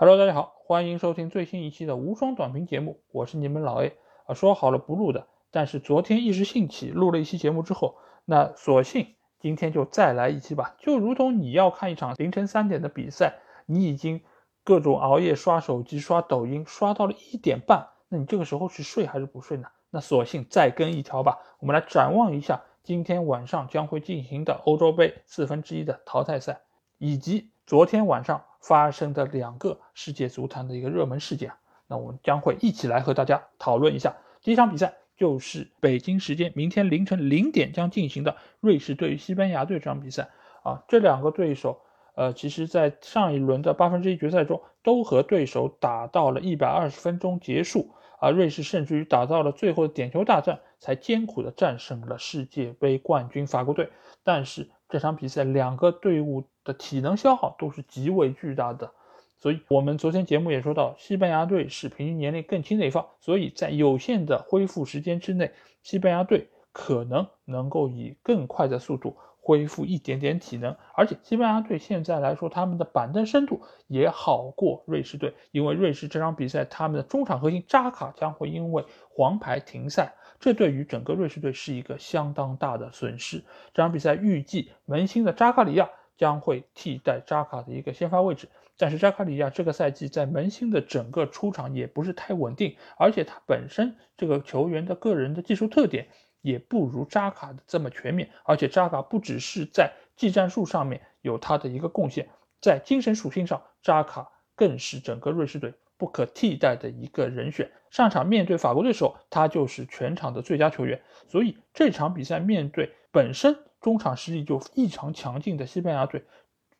Hello，大家好，欢迎收听最新一期的无双短评节目，我是你们老 A 啊。说好了不录的，但是昨天一时兴起录了一期节目之后，那索性今天就再来一期吧。就如同你要看一场凌晨三点的比赛，你已经各种熬夜刷手机、刷抖音，刷到了一点半，那你这个时候是睡还是不睡呢？那索性再跟一条吧。我们来展望一下今天晚上将会进行的欧洲杯四分之一的淘汰赛，以及昨天晚上。发生的两个世界足坛的一个热门事件，那我们将会一起来和大家讨论一下。第一场比赛就是北京时间明天凌晨零点将进行的瑞士对于西班牙队这场比赛啊，这两个对手，呃，其实在上一轮的八分之一决赛中都和对手打到了一百二十分钟结束啊，瑞士甚至于打到了最后的点球大战，才艰苦的战胜了世界杯冠军法国队，但是。这场比赛两个队伍的体能消耗都是极为巨大的，所以我们昨天节目也说到，西班牙队是平均年龄更轻的一方，所以在有限的恢复时间之内，西班牙队可能能够以更快的速度恢复一点点体能，而且西班牙队现在来说，他们的板凳深度也好过瑞士队，因为瑞士这场比赛他们的中场核心扎卡将会因为黄牌停赛。这对于整个瑞士队是一个相当大的损失。这场比赛预计门兴的扎卡里亚将会替代扎卡的一个先发位置，但是扎卡里亚这个赛季在门兴的整个出场也不是太稳定，而且他本身这个球员的个人的技术特点也不如扎卡的这么全面，而且扎卡不只是在技战术上面有他的一个贡献，在精神属性上，扎卡更是整个瑞士队。不可替代的一个人选，上场面对法国队的时候，他就是全场的最佳球员。所以这场比赛面对本身中场实力就异常强劲的西班牙队，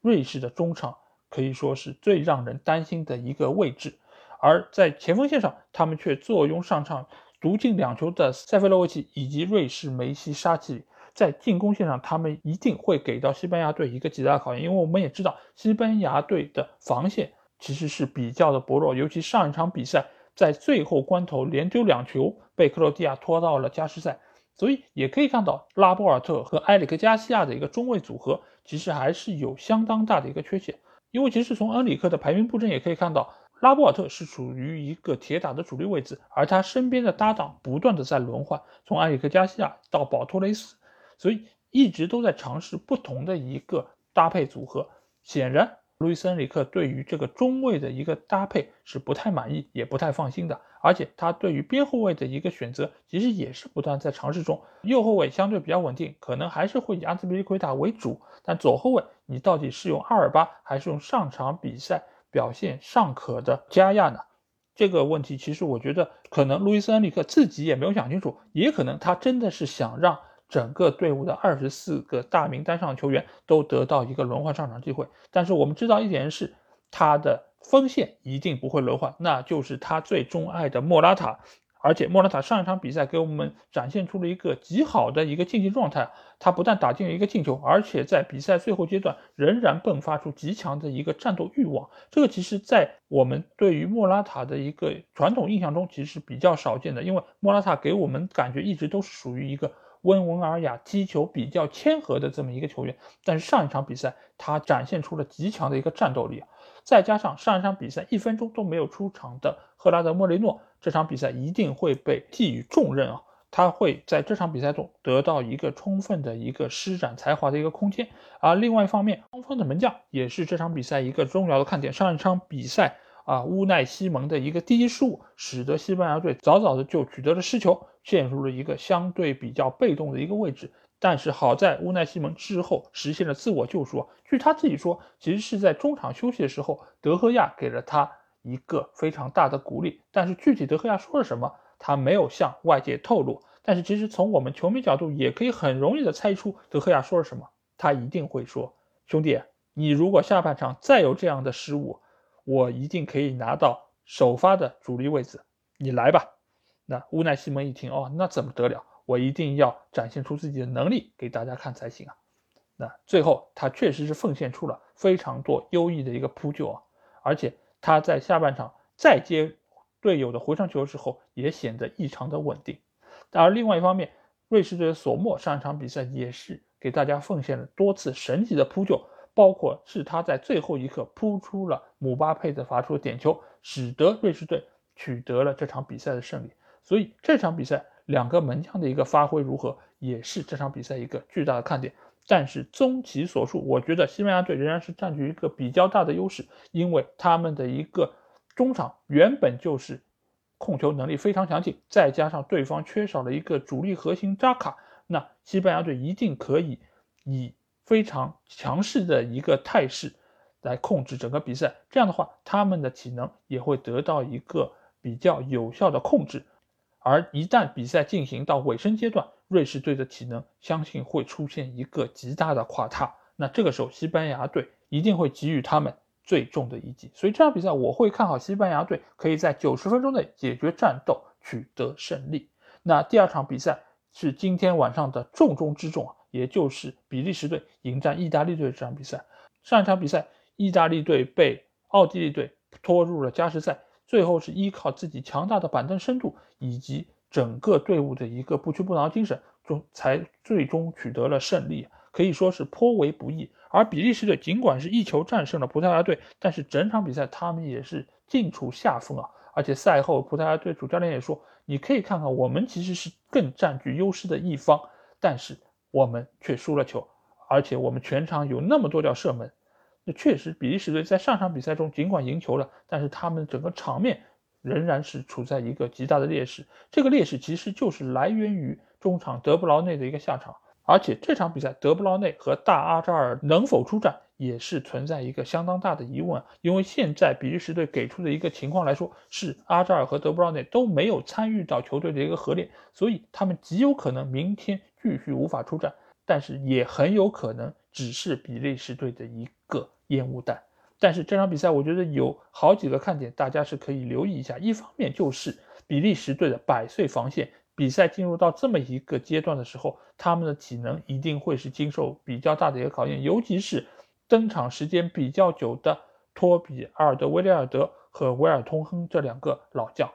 瑞士的中场可以说是最让人担心的一个位置。而在前锋线上，他们却坐拥上场独进两球的塞菲洛维奇以及瑞士梅西沙奇里，在进攻线上，他们一定会给到西班牙队一个极大的考验，因为我们也知道西班牙队的防线。其实是比较的薄弱，尤其上一场比赛在最后关头连丢两球，被克罗地亚拖到了加时赛。所以也可以看到拉波尔特和埃里克加西亚的一个中卫组合，其实还是有相当大的一个缺陷。因为其实从恩里克的排兵布阵也可以看到，拉波尔特是处于一个铁打的主力位置，而他身边的搭档不断的在轮换，从埃里克加西亚到保托雷斯，所以一直都在尝试不同的一个搭配组合。显然。路易斯·恩里克对于这个中卫的一个搭配是不太满意，也不太放心的。而且他对于边后卫的一个选择，其实也是不断在尝试中。右后卫相对比较稳定，可能还是会以阿兹比利奎塔为主。但左后卫，你到底是用阿尔巴，还是用上场比赛表现尚可的加亚呢？这个问题，其实我觉得可能路易斯·恩里克自己也没有想清楚，也可能他真的是想让。整个队伍的二十四个大名单上球员都得到一个轮换上场机会，但是我们知道一点是，他的锋线一定不会轮换，那就是他最钟爱的莫拉塔。而且莫拉塔上一场比赛给我们展现出了一个极好的一个竞技状态，他不但打进了一个进球，而且在比赛最后阶段仍然迸发出极强的一个战斗欲望。这个其实，在我们对于莫拉塔的一个传统印象中，其实是比较少见的，因为莫拉塔给我们感觉一直都是属于一个。温文尔雅、踢球比较谦和的这么一个球员，但是上一场比赛他展现出了极强的一个战斗力啊，再加上上一场比赛一分钟都没有出场的赫拉德·莫雷诺，这场比赛一定会被寄予重任啊！他会在这场比赛中得到一个充分的一个施展才华的一个空间。而另外一方面，双方的门将也是这场比赛一个重要的看点。上一场比赛。啊，乌奈西蒙的一个低失误，使得西班牙队早早的就取得了失球，陷入了一个相对比较被动的一个位置。但是好在乌奈西蒙之后实现了自我救赎。据他自己说，其实是在中场休息的时候，德赫亚给了他一个非常大的鼓励。但是具体德赫亚说了什么，他没有向外界透露。但是其实从我们球迷角度，也可以很容易的猜出德赫亚说了什么。他一定会说：“兄弟，你如果下半场再有这样的失误。”我一定可以拿到首发的主力位置，你来吧。那乌奈西蒙一听，哦，那怎么得了？我一定要展现出自己的能力给大家看才行啊。那最后他确实是奉献出了非常多优异的一个扑救啊，而且他在下半场再接队友的回传球的时候，也显得异常的稳定。而另外一方面，瑞士队的索莫上一场比赛也是给大家奉献了多次神级的扑救。包括是他在最后一刻扑出了姆巴佩的罚出的点球，使得瑞士队取得了这场比赛的胜利。所以这场比赛两个门将的一个发挥如何，也是这场比赛一个巨大的看点。但是综其所述，我觉得西班牙队仍然是占据一个比较大的优势，因为他们的一个中场原本就是控球能力非常强劲，再加上对方缺少了一个主力核心扎卡，那西班牙队一定可以以非常强势的一个态势来控制整个比赛。这样的话，他们的体能也会得到一个比较有效的控制。而一旦比赛进行到尾声阶段，瑞士队的体能相信会出现一个极大的垮塌。那这个时候，西班牙队一定会给予他们最重的一击。所以这场比赛我会看好西班牙队可以在九十分钟内解决战斗，取得胜利。那第二场比赛是今天晚上的重中之重啊，也就是比利时队迎战意大利队这场比赛。上一场比赛，意大利队被奥地利队拖入了加时赛。最后是依靠自己强大的板凳深度以及整个队伍的一个不屈不挠精神，中才最终取得了胜利，可以说是颇为不易。而比利时队尽管是一球战胜了葡萄牙队，但是整场比赛他们也是尽处下风啊！而且赛后葡萄牙队主教练也说：“你可以看看，我们其实是更占据优势的一方，但是我们却输了球，而且我们全场有那么多脚射门。”那确实，比利时队在上场比赛中尽管赢球了，但是他们整个场面仍然是处在一个极大的劣势。这个劣势其实就是来源于中场德布劳内的一个下场。而且这场比赛，德布劳内和大阿扎尔能否出战，也是存在一个相当大的疑问。因为现在比利时队给出的一个情况来说，是阿扎尔和德布劳内都没有参与到球队的一个合练，所以他们极有可能明天继续无法出战。但是也很有可能只是比利时队的一个。烟雾弹，但是这场比赛我觉得有好几个看点，大家是可以留意一下。一方面就是比利时队的百岁防线，比赛进入到这么一个阶段的时候，他们的体能一定会是经受比较大的一个考验，尤其是登场时间比较久的托比阿尔德威利尔德和维尔通亨这两个老将，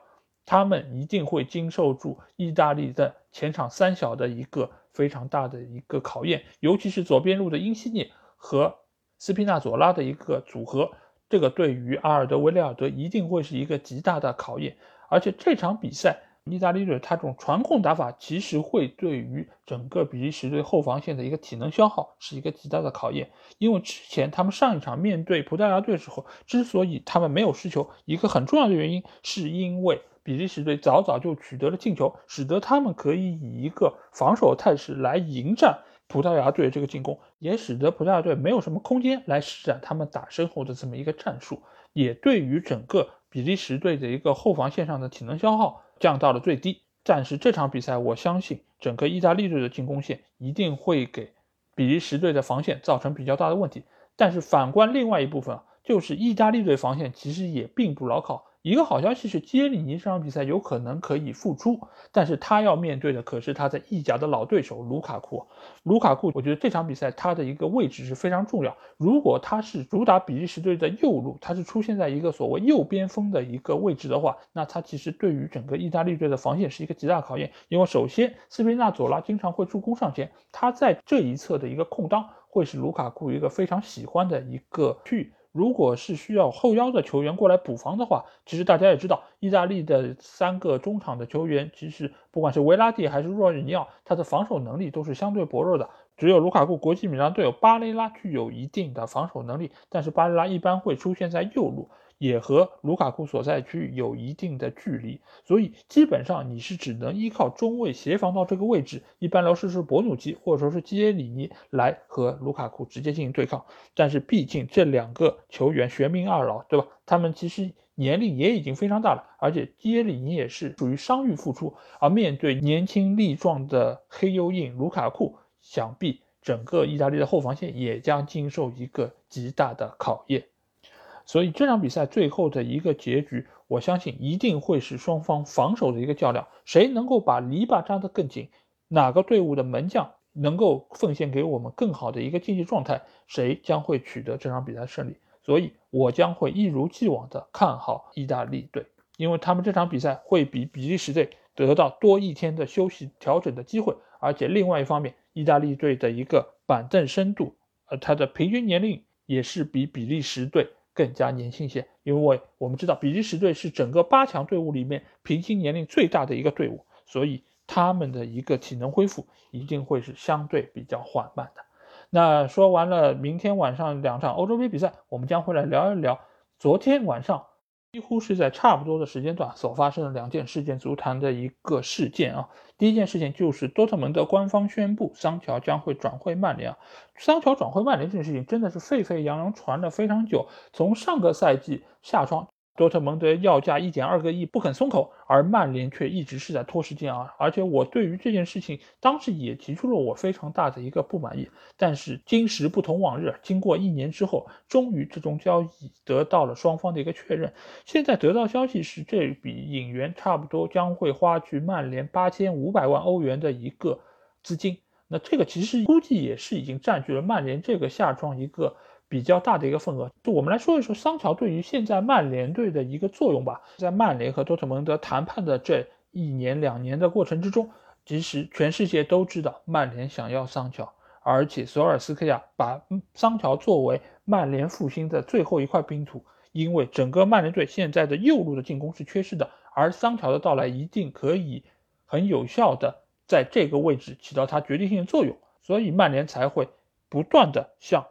他们一定会经受住意大利的前场三小的一个非常大的一个考验，尤其是左边路的因西涅和。斯皮纳佐拉的一个组合，这个对于阿尔德维利尔德一定会是一个极大的考验。而且这场比赛，意大利队他这种传控打法，其实会对于整个比利时队后防线的一个体能消耗是一个极大的考验。因为之前他们上一场面对葡萄牙队的时候，之所以他们没有失球，一个很重要的原因，是因为比利时队早早就取得了进球，使得他们可以以一个防守态势来迎战。葡萄牙队这个进攻也使得葡萄牙队没有什么空间来施展他们打身后的这么一个战术，也对于整个比利时队的一个后防线上的体能消耗降到了最低。但是这场比赛，我相信整个意大利队的进攻线一定会给比利时队的防线造成比较大的问题。但是反观另外一部分，就是意大利队防线其实也并不牢靠。一个好消息是，基耶里尼这场比赛有可能可以复出，但是他要面对的可是他在意甲的老对手卢卡库。卢卡库，我觉得这场比赛他的一个位置是非常重要。如果他是主打比利时队的右路，他是出现在一个所谓右边锋的一个位置的话，那他其实对于整个意大利队的防线是一个极大考验。因为首先，斯皮纳佐拉经常会助攻上前，他在这一侧的一个空当会是卢卡库一个非常喜欢的一个区域。如果是需要后腰的球员过来补防的话，其实大家也知道，意大利的三个中场的球员，其实不管是维拉蒂还是若日尼奥，他的防守能力都是相对薄弱的。只有卢卡库国际米兰队友巴雷拉具有一定的防守能力，但是巴雷拉一般会出现在右路。也和卢卡库所在区域有一定的距离，所以基本上你是只能依靠中卫协防到这个位置，一般来说是博努基或者说是基耶里尼来和卢卡库直接进行对抗。但是毕竟这两个球员玄冥二老，对吧？他们其实年龄也已经非常大了，而且基耶里尼也是属于伤愈复出，而面对年轻力壮的黑幽印卢卡库，想必整个意大利的后防线也将经受一个极大的考验。所以这场比赛最后的一个结局，我相信一定会是双方防守的一个较量，谁能够把篱笆扎得更紧，哪个队伍的门将能够奉献给我们更好的一个竞技状态，谁将会取得这场比赛胜利。所以我将会一如既往的看好意大利队，因为他们这场比赛会比比利时队得到多一天的休息调整的机会，而且另外一方面，意大利队的一个板凳深度，呃，他的平均年龄。也是比比利时队更加年轻些，因为我们知道比利时队是整个八强队伍里面平均年龄最大的一个队伍，所以他们的一个体能恢复一定会是相对比较缓慢的。那说完了明天晚上两场欧洲杯比赛，我们将会来聊一聊昨天晚上。几乎是在差不多的时间段所发生的两件事件，足坛的一个事件啊。第一件事情就是多特蒙德官方宣布桑乔将会转会曼联啊。桑乔转会曼联这件事情真的是沸沸扬扬传了非常久，从上个赛季夏窗。多特蒙德要价一点二个亿不肯松口，而曼联却一直是在拖时间啊！而且我对于这件事情当时也提出了我非常大的一个不满意。但是今时不同往日，经过一年之后，终于这种交易得到了双方的一个确认。现在得到消息是，这笔引援差不多将会花去曼联八千五百万欧元的一个资金。那这个其实估计也是已经占据了曼联这个下窗一个。比较大的一个份额，就我们来说一说桑乔对于现在曼联队的一个作用吧。在曼联和多特蒙德谈判的这一年两年的过程之中，其实全世界都知道曼联想要桑乔，而且索尔斯克亚把桑乔作为曼联复兴的最后一块拼图，因为整个曼联队现在的右路的进攻是缺失的，而桑乔的到来一定可以很有效的在这个位置起到他决定性的作用，所以曼联才会不断的向。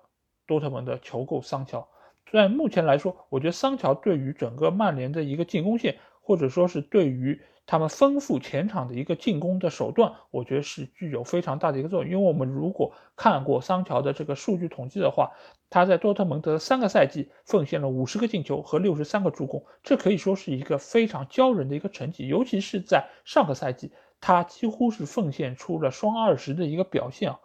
多特蒙德求购桑乔，虽然目前来说，我觉得桑乔对于整个曼联的一个进攻线，或者说是对于他们丰富前场的一个进攻的手段，我觉得是具有非常大的一个作用。因为我们如果看过桑乔的这个数据统计的话，他在多特蒙德三个赛季奉献了五十个进球和六十三个助攻，这可以说是一个非常骄人的一个成绩。尤其是在上个赛季，他几乎是奉献出了双二十的一个表现啊！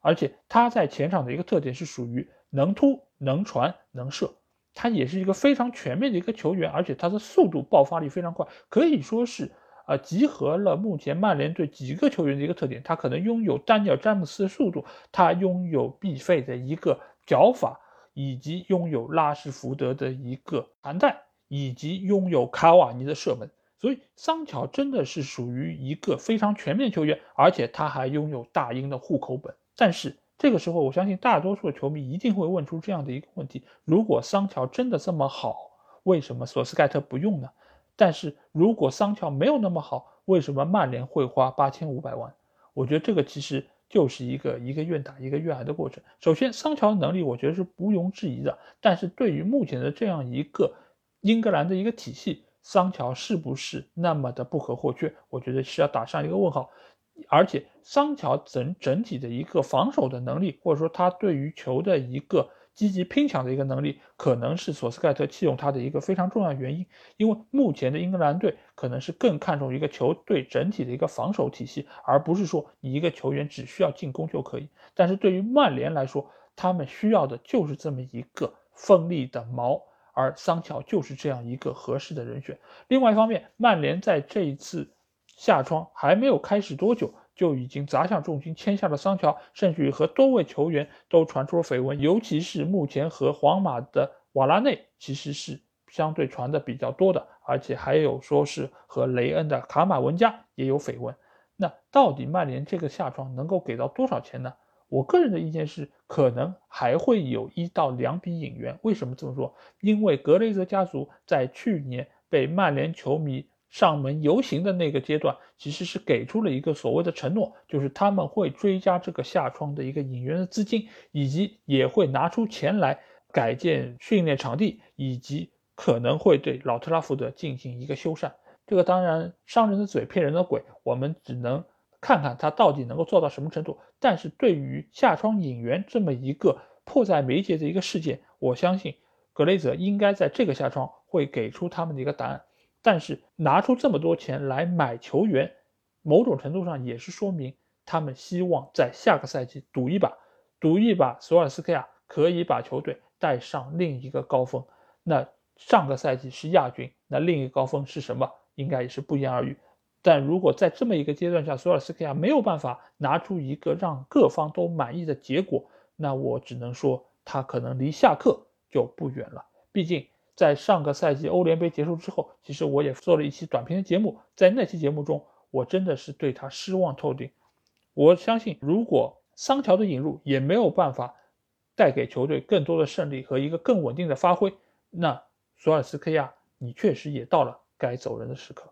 而且他在前场的一个特点是属于。能突能传能射，他也是一个非常全面的一个球员，而且他的速度爆发力非常快，可以说是啊集合了目前曼联队几个球员的一个特点。他可能拥有丹尼尔詹姆斯的速度，他拥有必费的一个脚法，以及拥有拉什福德的一个弹带，以及拥有卡瓦尼的射门。所以桑乔真的是属于一个非常全面球员，而且他还拥有大英的户口本。但是。这个时候，我相信大多数的球迷一定会问出这样的一个问题：如果桑乔真的这么好，为什么索斯盖特不用呢？但是如果桑乔没有那么好，为什么曼联会花八千五百万？我觉得这个其实就是一个一个愿打一个愿挨的过程。首先，桑乔的能力我觉得是毋庸置疑的，但是对于目前的这样一个英格兰的一个体系，桑乔是不是那么的不可或缺？我觉得是要打上一个问号。而且桑乔整整体的一个防守的能力，或者说他对于球的一个积极拼抢的一个能力，可能是索斯盖特弃用他的一个非常重要原因。因为目前的英格兰队可能是更看重一个球队整体的一个防守体系，而不是说你一个球员只需要进攻就可以。但是对于曼联来说，他们需要的就是这么一个锋利的矛，而桑乔就是这样一个合适的人选。另外一方面，曼联在这一次。夏窗还没有开始多久，就已经砸向重金签下了桑乔，甚至于和多位球员都传出了绯闻，尤其是目前和皇马的瓦拉内其实是相对传的比较多的，而且还有说是和雷恩的卡马文加也有绯闻。那到底曼联这个夏窗能够给到多少钱呢？我个人的意见是，可能还会有一到两笔引援。为什么这么说？因为格雷泽家族在去年被曼联球迷。上门游行的那个阶段，其实是给出了一个所谓的承诺，就是他们会追加这个下窗的一个引援的资金，以及也会拿出钱来改建训练场地，以及可能会对老特拉福德进行一个修缮。这个当然伤人的嘴骗人的鬼，我们只能看看他到底能够做到什么程度。但是对于下窗引援这么一个迫在眉睫的一个事件，我相信格雷泽应该在这个下窗会给出他们的一个答案。但是拿出这么多钱来买球员，某种程度上也是说明他们希望在下个赛季赌一把，赌一把索尔斯克亚可以把球队带上另一个高峰。那上个赛季是亚军，那另一个高峰是什么？应该也是不言而喻。但如果在这么一个阶段下，索尔斯克亚没有办法拿出一个让各方都满意的结果，那我只能说他可能离下课就不远了。毕竟。在上个赛季欧联杯结束之后，其实我也做了一期短评的节目，在那期节目中，我真的是对他失望透顶。我相信，如果桑乔的引入也没有办法带给球队更多的胜利和一个更稳定的发挥，那索尔斯克亚，你确实也到了该走人的时刻。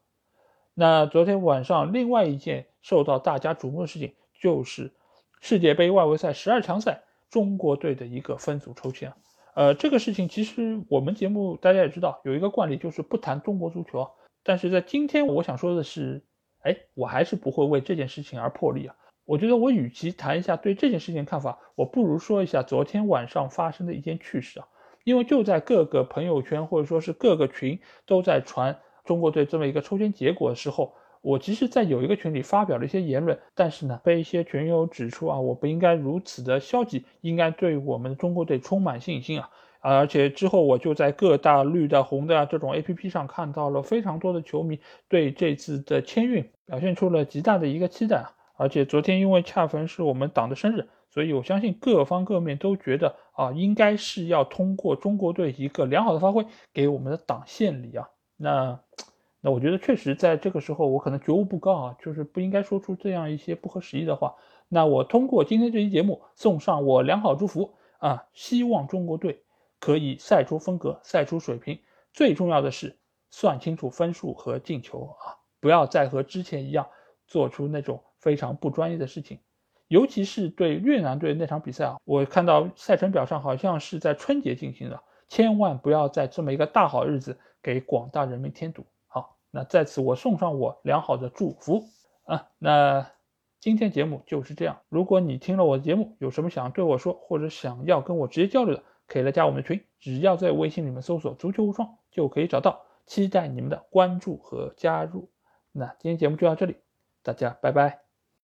那昨天晚上，另外一件受到大家瞩目的事情，就是世界杯外围赛十二强赛中国队的一个分组抽签。呃，这个事情其实我们节目大家也知道，有一个惯例就是不谈中国足球。但是在今天，我想说的是，哎，我还是不会为这件事情而破例啊。我觉得我与其谈一下对这件事情看法，我不如说一下昨天晚上发生的一件趣事啊。因为就在各个朋友圈或者说是各个群都在传中国队这么一个抽签结果的时候，我其实，在有一个群里发表了一些言论，但是呢，被一些群友指出啊，我不应该如此的消极，应该对我们中国队充满信心啊。而且之后我就在各大绿的、红的这种 A P P 上看到了非常多的球迷对这次的签运表现出了极大的一个期待啊！而且昨天因为恰逢是我们党的生日，所以我相信各方各面都觉得啊，应该是要通过中国队一个良好的发挥，给我们的党献礼啊！那那我觉得确实在这个时候我可能觉悟不高啊，就是不应该说出这样一些不合时宜的话。那我通过今天这期节目送上我良好祝福啊，希望中国队。可以赛出风格，赛出水平。最重要的是算清楚分数和进球啊！不要再和之前一样做出那种非常不专业的事情。尤其是对越南队那场比赛啊，我看到赛程表上好像是在春节进行的，千万不要在这么一个大好日子给广大人民添堵。那在此我送上我良好的祝福啊！那今天节目就是这样。如果你听了我的节目，有什么想对我说，或者想要跟我直接交流的，可以来加我们的群，只要在微信里面搜索“足球无双”就可以找到，期待你们的关注和加入。那今天节目就到这里，大家拜拜。